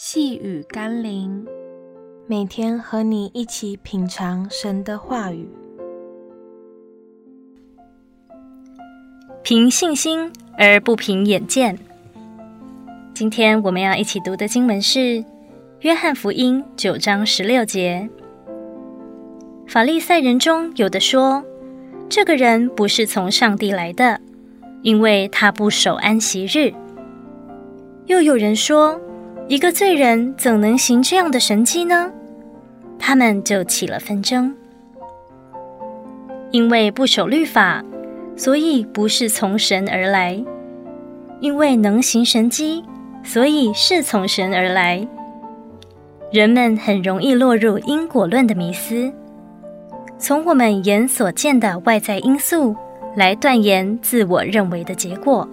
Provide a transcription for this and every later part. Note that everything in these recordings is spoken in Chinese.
细雨甘霖，每天和你一起品尝神的话语，凭信心而不凭眼见。今天我们要一起读的经文是《约翰福音》九章十六节。法利赛人中有的说：“这个人不是从上帝来的，因为他不守安息日。”又有人说，一个罪人怎能行这样的神迹呢？他们就起了纷争。因为不守律法，所以不是从神而来；因为能行神迹，所以是从神而来。人们很容易落入因果论的迷思，从我们眼所见的外在因素来断言自我认为的结果。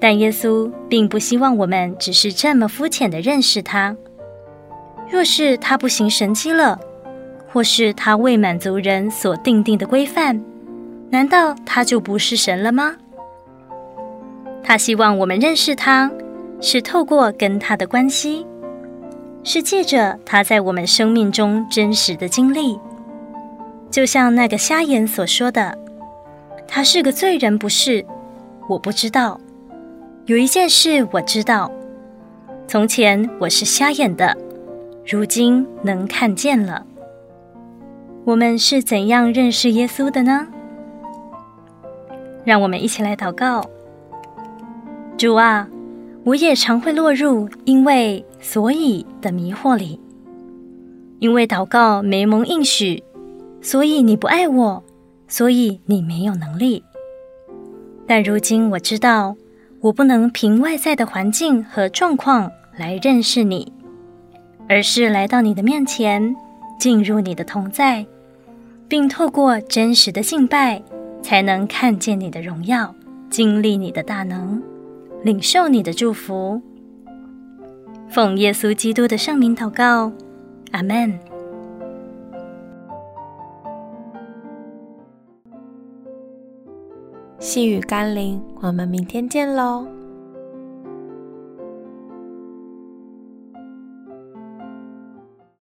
但耶稣并不希望我们只是这么肤浅地认识他。若是他不行神迹了，或是他未满足人所定定的规范，难道他就不是神了吗？他希望我们认识他，是透过跟他的关系，是借着他在我们生命中真实的经历。就像那个瞎眼所说的：“他是个罪人，不是？我不知道。”有一件事我知道，从前我是瞎眼的，如今能看见了。我们是怎样认识耶稣的呢？让我们一起来祷告。主啊，我也常会落入因为所以的迷惑里，因为祷告没蒙应许，所以你不爱我，所以你没有能力。但如今我知道。我不能凭外在的环境和状况来认识你，而是来到你的面前，进入你的同在，并透过真实的敬拜，才能看见你的荣耀，经历你的大能，领受你的祝福。奉耶稣基督的圣名祷告，阿门。细雨甘霖，我们明天见喽。